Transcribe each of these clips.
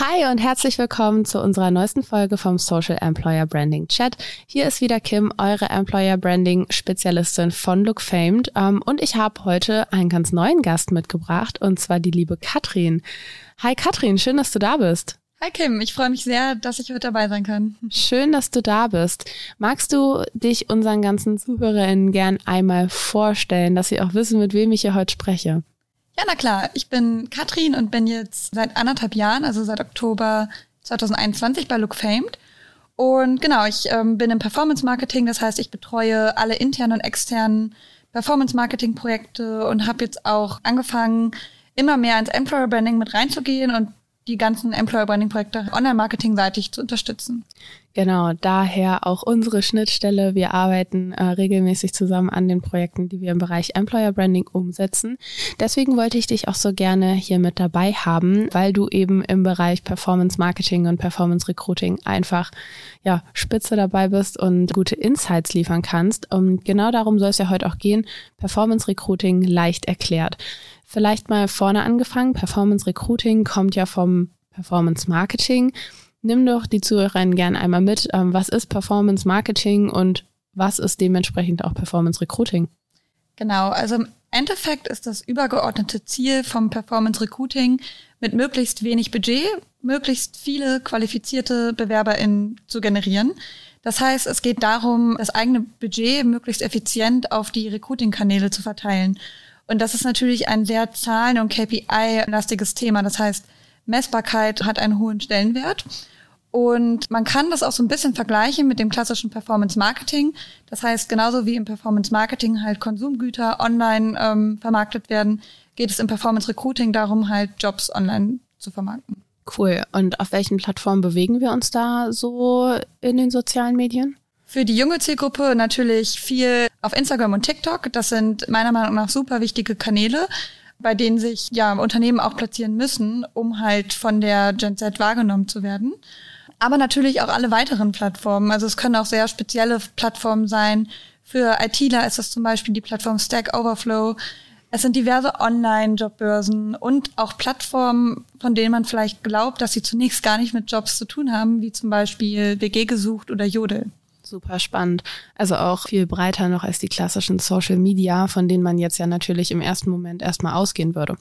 Hi und herzlich willkommen zu unserer neuesten Folge vom Social Employer Branding Chat. Hier ist wieder Kim, eure Employer Branding Spezialistin von Look Famed. Ähm, und ich habe heute einen ganz neuen Gast mitgebracht und zwar die liebe Katrin. Hi Katrin, schön, dass du da bist. Hi Kim, ich freue mich sehr, dass ich heute dabei sein kann. Schön, dass du da bist. Magst du dich unseren ganzen ZuhörerInnen gern einmal vorstellen, dass sie auch wissen, mit wem ich hier heute spreche? Ja, na klar. Ich bin Katrin und bin jetzt seit anderthalb Jahren, also seit Oktober 2021 bei Look Famed. Und genau, ich ähm, bin im Performance Marketing, das heißt, ich betreue alle internen und externen Performance Marketing Projekte und habe jetzt auch angefangen, immer mehr ins Employer Branding mit reinzugehen und die ganzen Employer Branding Projekte Online-Marketing-seitig zu unterstützen. Genau, daher auch unsere Schnittstelle. Wir arbeiten äh, regelmäßig zusammen an den Projekten, die wir im Bereich Employer Branding umsetzen. Deswegen wollte ich dich auch so gerne hier mit dabei haben, weil du eben im Bereich Performance Marketing und Performance Recruiting einfach ja spitze dabei bist und gute Insights liefern kannst. Und genau darum soll es ja heute auch gehen. Performance Recruiting leicht erklärt. Vielleicht mal vorne angefangen. Performance Recruiting kommt ja vom Performance Marketing. Nimm doch die Zuhörerinnen gerne einmal mit. Ähm, was ist Performance Marketing und was ist dementsprechend auch Performance Recruiting? Genau, also im Endeffekt ist das übergeordnete Ziel vom Performance Recruiting mit möglichst wenig Budget möglichst viele qualifizierte BewerberInnen zu generieren. Das heißt, es geht darum, das eigene Budget möglichst effizient auf die Recruiting-Kanäle zu verteilen. Und das ist natürlich ein sehr zahlen- und KPI-lastiges Thema. Das heißt, Messbarkeit hat einen hohen Stellenwert. Und man kann das auch so ein bisschen vergleichen mit dem klassischen Performance Marketing. Das heißt, genauso wie im Performance Marketing halt Konsumgüter online ähm, vermarktet werden, geht es im Performance Recruiting darum, halt Jobs online zu vermarkten. Cool. Und auf welchen Plattformen bewegen wir uns da so in den sozialen Medien? Für die junge Zielgruppe natürlich viel auf Instagram und TikTok. Das sind meiner Meinung nach super wichtige Kanäle, bei denen sich ja Unternehmen auch platzieren müssen, um halt von der Gen Z wahrgenommen zu werden. Aber natürlich auch alle weiteren Plattformen. Also es können auch sehr spezielle Plattformen sein. Für ITler ist das zum Beispiel die Plattform Stack Overflow. Es sind diverse Online-Jobbörsen und auch Plattformen, von denen man vielleicht glaubt, dass sie zunächst gar nicht mit Jobs zu tun haben, wie zum Beispiel WG gesucht oder Jodel. Super spannend. Also auch viel breiter noch als die klassischen Social Media, von denen man jetzt ja natürlich im ersten Moment erstmal ausgehen würde.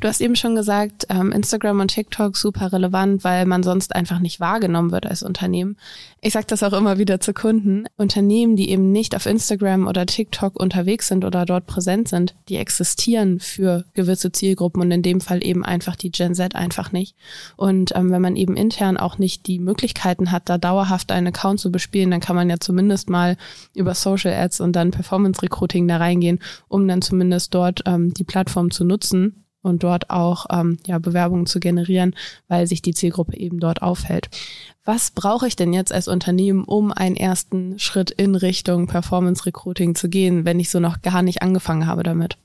Du hast eben schon gesagt, ähm, Instagram und TikTok super relevant, weil man sonst einfach nicht wahrgenommen wird als Unternehmen. Ich sage das auch immer wieder zu Kunden. Unternehmen, die eben nicht auf Instagram oder TikTok unterwegs sind oder dort präsent sind, die existieren für gewisse Zielgruppen und in dem Fall eben einfach die Gen Z einfach nicht. Und ähm, wenn man eben intern auch nicht die Möglichkeiten hat, da dauerhaft einen Account zu bespielen, dann kann kann man ja zumindest mal über Social Ads und dann Performance Recruiting da reingehen, um dann zumindest dort ähm, die Plattform zu nutzen und dort auch ähm, ja, Bewerbungen zu generieren, weil sich die Zielgruppe eben dort aufhält. Was brauche ich denn jetzt als Unternehmen, um einen ersten Schritt in Richtung Performance Recruiting zu gehen, wenn ich so noch gar nicht angefangen habe damit?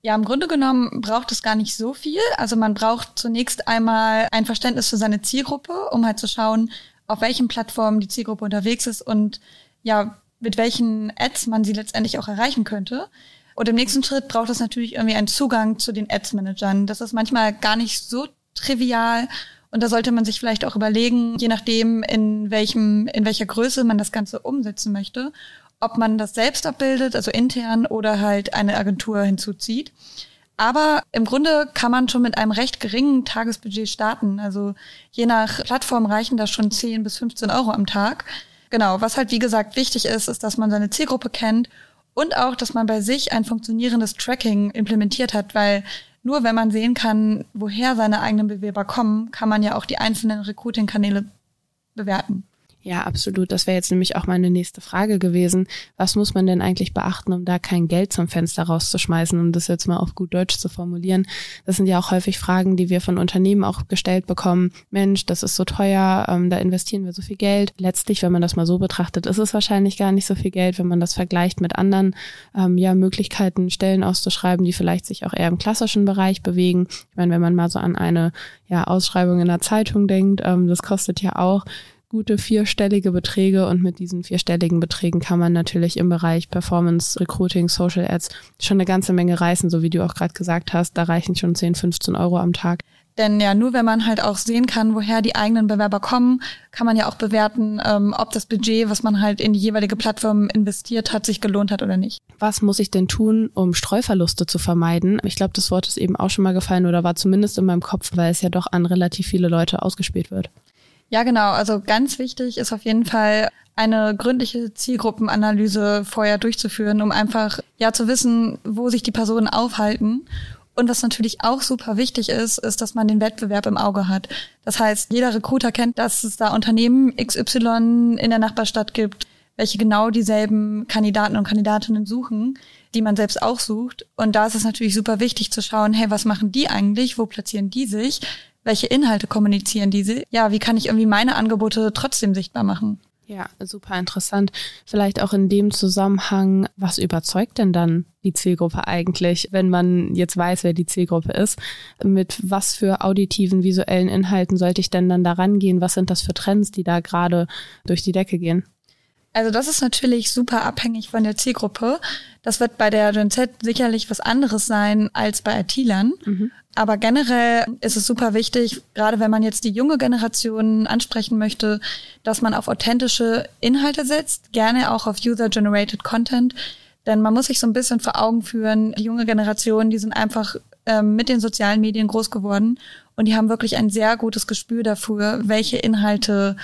Ja, im Grunde genommen braucht es gar nicht so viel. Also man braucht zunächst einmal ein Verständnis für seine Zielgruppe, um halt zu schauen, auf welchen Plattformen die Zielgruppe unterwegs ist und ja, mit welchen Ads man sie letztendlich auch erreichen könnte. Und im nächsten Schritt braucht es natürlich irgendwie einen Zugang zu den Ads-Managern. Das ist manchmal gar nicht so trivial. Und da sollte man sich vielleicht auch überlegen, je nachdem, in welchem, in welcher Größe man das Ganze umsetzen möchte, ob man das selbst abbildet, also intern oder halt eine Agentur hinzuzieht. Aber im Grunde kann man schon mit einem recht geringen Tagesbudget starten. Also je nach Plattform reichen da schon 10 bis 15 Euro am Tag. Genau, was halt wie gesagt wichtig ist, ist, dass man seine Zielgruppe kennt und auch, dass man bei sich ein funktionierendes Tracking implementiert hat, weil nur wenn man sehen kann, woher seine eigenen Bewerber kommen, kann man ja auch die einzelnen Recruiting-Kanäle bewerten. Ja, absolut. Das wäre jetzt nämlich auch meine nächste Frage gewesen. Was muss man denn eigentlich beachten, um da kein Geld zum Fenster rauszuschmeißen, um das jetzt mal auf gut Deutsch zu formulieren? Das sind ja auch häufig Fragen, die wir von Unternehmen auch gestellt bekommen. Mensch, das ist so teuer, ähm, da investieren wir so viel Geld. Letztlich, wenn man das mal so betrachtet, ist es wahrscheinlich gar nicht so viel Geld, wenn man das vergleicht mit anderen ähm, ja, Möglichkeiten, Stellen auszuschreiben, die vielleicht sich auch eher im klassischen Bereich bewegen. Ich meine, wenn man mal so an eine ja, Ausschreibung in der Zeitung denkt, ähm, das kostet ja auch gute vierstellige Beträge und mit diesen vierstelligen Beträgen kann man natürlich im Bereich Performance, Recruiting, Social Ads schon eine ganze Menge reißen, so wie du auch gerade gesagt hast, da reichen schon 10, 15 Euro am Tag. Denn ja, nur wenn man halt auch sehen kann, woher die eigenen Bewerber kommen, kann man ja auch bewerten, ähm, ob das Budget, was man halt in die jeweilige Plattform investiert hat, sich gelohnt hat oder nicht. Was muss ich denn tun, um Streuverluste zu vermeiden? Ich glaube, das Wort ist eben auch schon mal gefallen oder war zumindest in meinem Kopf, weil es ja doch an relativ viele Leute ausgespielt wird. Ja, genau. Also ganz wichtig ist auf jeden Fall eine gründliche Zielgruppenanalyse vorher durchzuführen, um einfach ja zu wissen, wo sich die Personen aufhalten und was natürlich auch super wichtig ist, ist, dass man den Wettbewerb im Auge hat. Das heißt, jeder Recruiter kennt, dass es da Unternehmen XY in der Nachbarstadt gibt, welche genau dieselben Kandidaten und Kandidatinnen suchen, die man selbst auch sucht. Und da ist es natürlich super wichtig zu schauen, hey, was machen die eigentlich? Wo platzieren die sich? Welche Inhalte kommunizieren diese? Ja, wie kann ich irgendwie meine Angebote trotzdem sichtbar machen? Ja, super interessant. Vielleicht auch in dem Zusammenhang, was überzeugt denn dann die Zielgruppe eigentlich, wenn man jetzt weiß, wer die Zielgruppe ist? Mit was für auditiven, visuellen Inhalten sollte ich denn dann da rangehen? Was sind das für Trends, die da gerade durch die Decke gehen? Also das ist natürlich super abhängig von der Zielgruppe. Das wird bei der Gen Z sicherlich was anderes sein als bei IT-Lern. Mhm. Aber generell ist es super wichtig, gerade wenn man jetzt die junge Generation ansprechen möchte, dass man auf authentische Inhalte setzt, gerne auch auf User-Generated Content. Denn man muss sich so ein bisschen vor Augen führen, die junge Generation, die sind einfach ähm, mit den sozialen Medien groß geworden und die haben wirklich ein sehr gutes Gespür dafür, welche Inhalte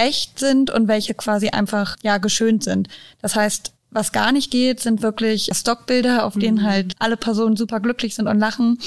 echt sind und welche quasi einfach ja geschönt sind. Das heißt, was gar nicht geht, sind wirklich Stockbilder, auf denen mhm. halt alle Personen super glücklich sind und lachen,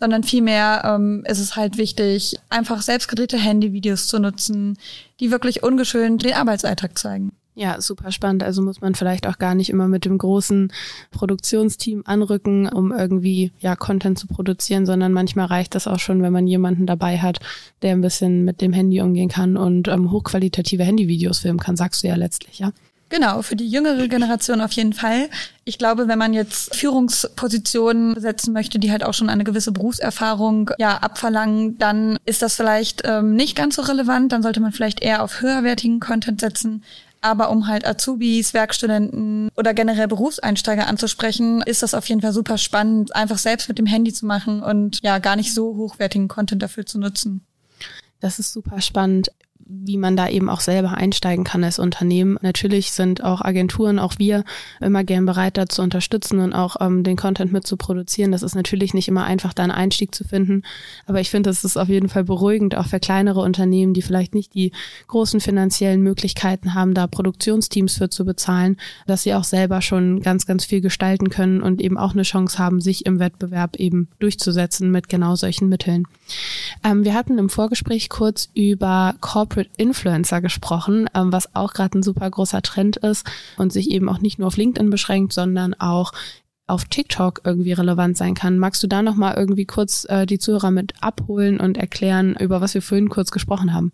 sondern vielmehr ähm, ist es halt wichtig, einfach selbstgedrehte Handyvideos zu nutzen, die wirklich ungeschönt den Arbeitsalltag zeigen. Ja, super spannend. Also muss man vielleicht auch gar nicht immer mit dem großen Produktionsteam anrücken, um irgendwie ja Content zu produzieren, sondern manchmal reicht das auch schon, wenn man jemanden dabei hat, der ein bisschen mit dem Handy umgehen kann und ähm, hochqualitative Handyvideos filmen kann, sagst du ja letztlich, ja? Genau, für die jüngere Generation auf jeden Fall. Ich glaube, wenn man jetzt Führungspositionen besetzen möchte, die halt auch schon eine gewisse Berufserfahrung ja abverlangen, dann ist das vielleicht ähm, nicht ganz so relevant. Dann sollte man vielleicht eher auf höherwertigen Content setzen. Aber um halt Azubis, Werkstudenten oder generell Berufseinsteiger anzusprechen, ist das auf jeden Fall super spannend, einfach selbst mit dem Handy zu machen und ja, gar nicht so hochwertigen Content dafür zu nutzen. Das ist super spannend wie man da eben auch selber einsteigen kann als Unternehmen. Natürlich sind auch Agenturen, auch wir immer gern bereit, da zu unterstützen und auch ähm, den Content mit zu produzieren. Das ist natürlich nicht immer einfach, da einen Einstieg zu finden. Aber ich finde, das ist auf jeden Fall beruhigend, auch für kleinere Unternehmen, die vielleicht nicht die großen finanziellen Möglichkeiten haben, da Produktionsteams für zu bezahlen, dass sie auch selber schon ganz, ganz viel gestalten können und eben auch eine Chance haben, sich im Wettbewerb eben durchzusetzen mit genau solchen Mitteln. Ähm, wir hatten im Vorgespräch kurz über Corporate Influencer gesprochen, ähm, was auch gerade ein super großer Trend ist und sich eben auch nicht nur auf LinkedIn beschränkt, sondern auch auf TikTok irgendwie relevant sein kann. Magst du da noch mal irgendwie kurz äh, die Zuhörer mit abholen und erklären, über was wir vorhin kurz gesprochen haben?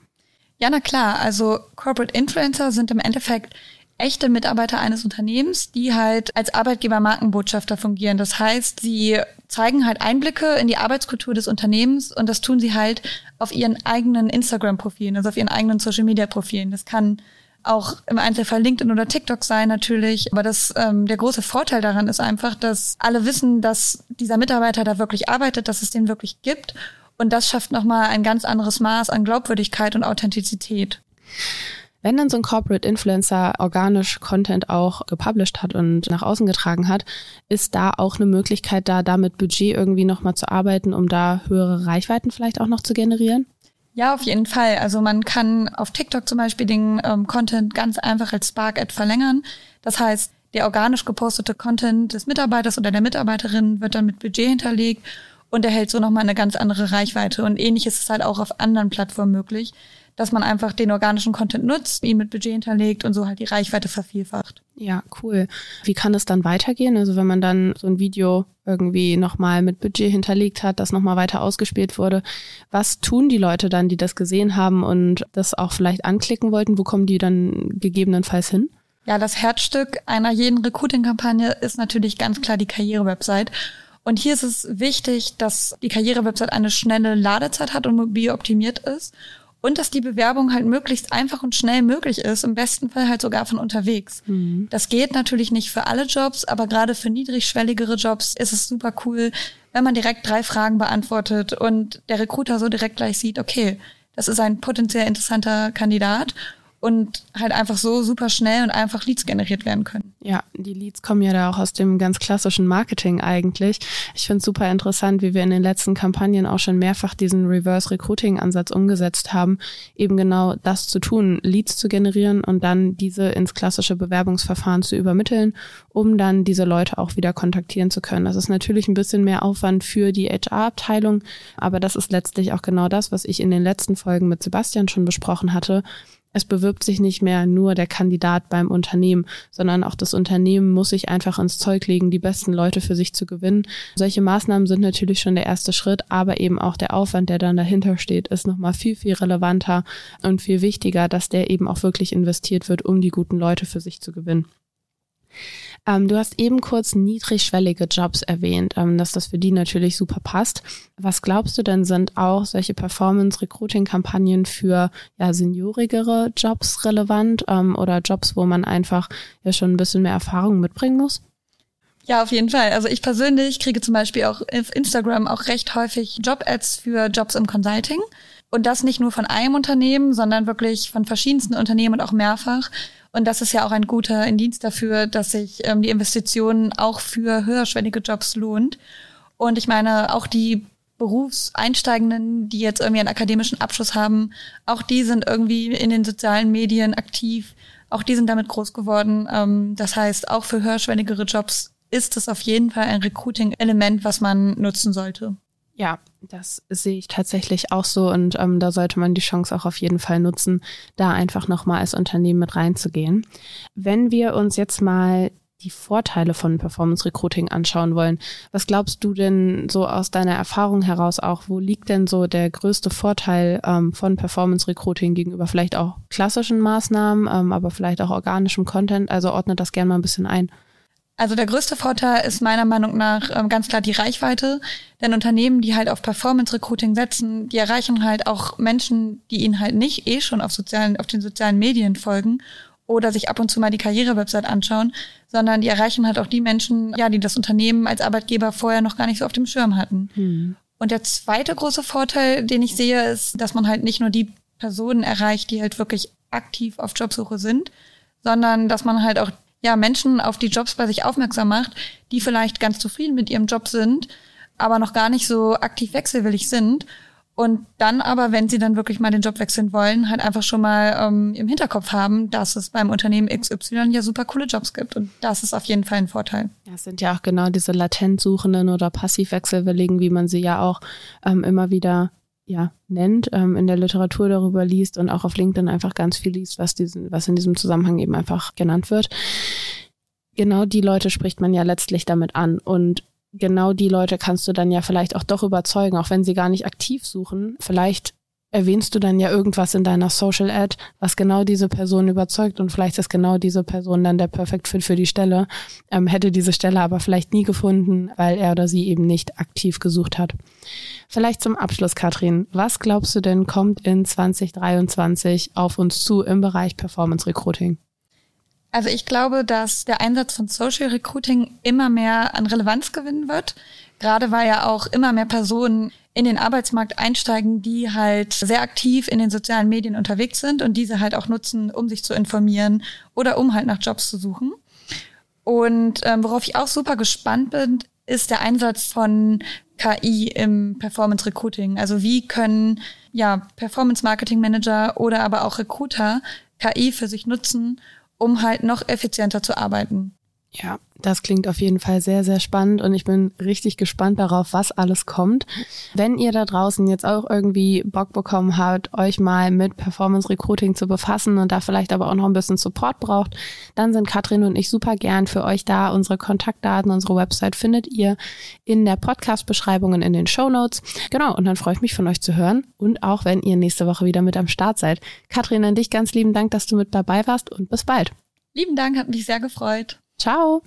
Ja, na klar. Also Corporate Influencer sind im Endeffekt echte Mitarbeiter eines Unternehmens, die halt als Arbeitgeber-Markenbotschafter fungieren. Das heißt, sie zeigen halt Einblicke in die Arbeitskultur des Unternehmens und das tun sie halt auf ihren eigenen Instagram-Profilen, also auf ihren eigenen Social-Media-Profilen. Das kann auch im Einzelfall LinkedIn oder TikTok sein natürlich. Aber das, ähm, der große Vorteil daran ist einfach, dass alle wissen, dass dieser Mitarbeiter da wirklich arbeitet, dass es den wirklich gibt. Und das schafft nochmal ein ganz anderes Maß an Glaubwürdigkeit und Authentizität. Wenn dann so ein Corporate Influencer organisch Content auch gepublished hat und nach außen getragen hat, ist da auch eine Möglichkeit, da damit Budget irgendwie nochmal zu arbeiten, um da höhere Reichweiten vielleicht auch noch zu generieren? Ja, auf jeden Fall. Also man kann auf TikTok zum Beispiel den ähm, Content ganz einfach als Spark-Ad verlängern. Das heißt, der organisch gepostete Content des Mitarbeiters oder der Mitarbeiterin wird dann mit Budget hinterlegt und erhält so nochmal eine ganz andere Reichweite. Und ähnlich ist es halt auch auf anderen Plattformen möglich dass man einfach den organischen Content nutzt, ihn mit Budget hinterlegt und so halt die Reichweite vervielfacht. Ja, cool. Wie kann es dann weitergehen? Also wenn man dann so ein Video irgendwie nochmal mit Budget hinterlegt hat, das nochmal weiter ausgespielt wurde, was tun die Leute dann, die das gesehen haben und das auch vielleicht anklicken wollten? Wo kommen die dann gegebenenfalls hin? Ja, das Herzstück einer jeden Recruiting-Kampagne ist natürlich ganz klar die Karriere-Website. Und hier ist es wichtig, dass die Karriere-Website eine schnelle Ladezeit hat und mobil optimiert ist und dass die Bewerbung halt möglichst einfach und schnell möglich ist, im besten Fall halt sogar von unterwegs. Mhm. Das geht natürlich nicht für alle Jobs, aber gerade für niedrigschwelligere Jobs ist es super cool, wenn man direkt drei Fragen beantwortet und der Recruiter so direkt gleich sieht, okay, das ist ein potenziell interessanter Kandidat und halt einfach so super schnell und einfach Leads generiert werden können. Ja, die Leads kommen ja da auch aus dem ganz klassischen Marketing eigentlich. Ich finde es super interessant, wie wir in den letzten Kampagnen auch schon mehrfach diesen Reverse Recruiting Ansatz umgesetzt haben, eben genau das zu tun, Leads zu generieren und dann diese ins klassische Bewerbungsverfahren zu übermitteln, um dann diese Leute auch wieder kontaktieren zu können. Das ist natürlich ein bisschen mehr Aufwand für die HR-Abteilung, aber das ist letztlich auch genau das, was ich in den letzten Folgen mit Sebastian schon besprochen hatte es bewirbt sich nicht mehr nur der Kandidat beim Unternehmen, sondern auch das Unternehmen muss sich einfach ins Zeug legen, die besten Leute für sich zu gewinnen. Solche Maßnahmen sind natürlich schon der erste Schritt, aber eben auch der Aufwand, der dann dahinter steht, ist nochmal viel, viel relevanter und viel wichtiger, dass der eben auch wirklich investiert wird, um die guten Leute für sich zu gewinnen. Ähm, du hast eben kurz niedrigschwellige Jobs erwähnt, ähm, dass das für die natürlich super passt. Was glaubst du denn, sind auch solche Performance-Recruiting-Kampagnen für ja, seniorigere Jobs relevant ähm, oder Jobs, wo man einfach ja schon ein bisschen mehr Erfahrung mitbringen muss? Ja, auf jeden Fall. Also ich persönlich kriege zum Beispiel auch auf Instagram auch recht häufig Job-Ads für Jobs im Consulting. Und das nicht nur von einem Unternehmen, sondern wirklich von verschiedensten Unternehmen und auch mehrfach. Und das ist ja auch ein guter Indienst dafür, dass sich ähm, die Investition auch für höherschwellige Jobs lohnt. Und ich meine, auch die Berufseinsteigenden, die jetzt irgendwie einen akademischen Abschluss haben, auch die sind irgendwie in den sozialen Medien aktiv. Auch die sind damit groß geworden. Ähm, das heißt, auch für höherschwelligere Jobs ist es auf jeden Fall ein Recruiting-Element, was man nutzen sollte. Ja, das sehe ich tatsächlich auch so und ähm, da sollte man die Chance auch auf jeden Fall nutzen, da einfach nochmal als Unternehmen mit reinzugehen. Wenn wir uns jetzt mal die Vorteile von Performance Recruiting anschauen wollen, was glaubst du denn so aus deiner Erfahrung heraus auch, wo liegt denn so der größte Vorteil ähm, von Performance Recruiting gegenüber vielleicht auch klassischen Maßnahmen, ähm, aber vielleicht auch organischem Content? Also ordnet das gerne mal ein bisschen ein. Also der größte Vorteil ist meiner Meinung nach ähm, ganz klar die Reichweite. Denn Unternehmen, die halt auf Performance Recruiting setzen, die erreichen halt auch Menschen, die ihnen halt nicht eh schon auf sozialen, auf den sozialen Medien folgen oder sich ab und zu mal die Karrierewebsite anschauen, sondern die erreichen halt auch die Menschen, ja, die das Unternehmen als Arbeitgeber vorher noch gar nicht so auf dem Schirm hatten. Hm. Und der zweite große Vorteil, den ich sehe, ist, dass man halt nicht nur die Personen erreicht, die halt wirklich aktiv auf Jobsuche sind, sondern dass man halt auch ja, Menschen auf die Jobs bei sich aufmerksam macht, die vielleicht ganz zufrieden mit ihrem Job sind, aber noch gar nicht so aktiv wechselwillig sind. Und dann aber, wenn sie dann wirklich mal den Job wechseln wollen, halt einfach schon mal ähm, im Hinterkopf haben, dass es beim Unternehmen XY ja super coole Jobs gibt. Und das ist auf jeden Fall ein Vorteil. Ja, es sind ja auch genau diese latent Suchenden oder Passivwechselwilligen, wie man sie ja auch ähm, immer wieder ja, nennt, ähm, in der Literatur darüber liest und auch auf LinkedIn einfach ganz viel liest, was, diesen, was in diesem Zusammenhang eben einfach genannt wird. Genau die Leute spricht man ja letztlich damit an. Und genau die Leute kannst du dann ja vielleicht auch doch überzeugen, auch wenn sie gar nicht aktiv suchen. Vielleicht erwähnst du dann ja irgendwas in deiner Social Ad, was genau diese Person überzeugt und vielleicht ist genau diese Person dann der Perfect Fit für die Stelle, ähm, hätte diese Stelle aber vielleicht nie gefunden, weil er oder sie eben nicht aktiv gesucht hat. Vielleicht zum Abschluss, Katrin, was glaubst du denn kommt in 2023 auf uns zu im Bereich Performance Recruiting? Also ich glaube, dass der Einsatz von Social Recruiting immer mehr an Relevanz gewinnen wird. Gerade weil ja auch immer mehr Personen in den Arbeitsmarkt einsteigen, die halt sehr aktiv in den sozialen Medien unterwegs sind und diese halt auch nutzen, um sich zu informieren oder um halt nach Jobs zu suchen. Und ähm, worauf ich auch super gespannt bin, ist der Einsatz von KI im Performance Recruiting. Also wie können ja Performance Marketing Manager oder aber auch Recruiter KI für sich nutzen, um halt noch effizienter zu arbeiten. Ja, das klingt auf jeden Fall sehr, sehr spannend und ich bin richtig gespannt darauf, was alles kommt. Wenn ihr da draußen jetzt auch irgendwie Bock bekommen habt, euch mal mit Performance Recruiting zu befassen und da vielleicht aber auch noch ein bisschen Support braucht, dann sind Katrin und ich super gern für euch da. Unsere Kontaktdaten, unsere Website findet ihr in der Podcast-Beschreibung und in den Show Notes. Genau, und dann freue ich mich von euch zu hören und auch wenn ihr nächste Woche wieder mit am Start seid. Katrin, an dich ganz lieben Dank, dass du mit dabei warst und bis bald. Lieben Dank, hat mich sehr gefreut. Ciao.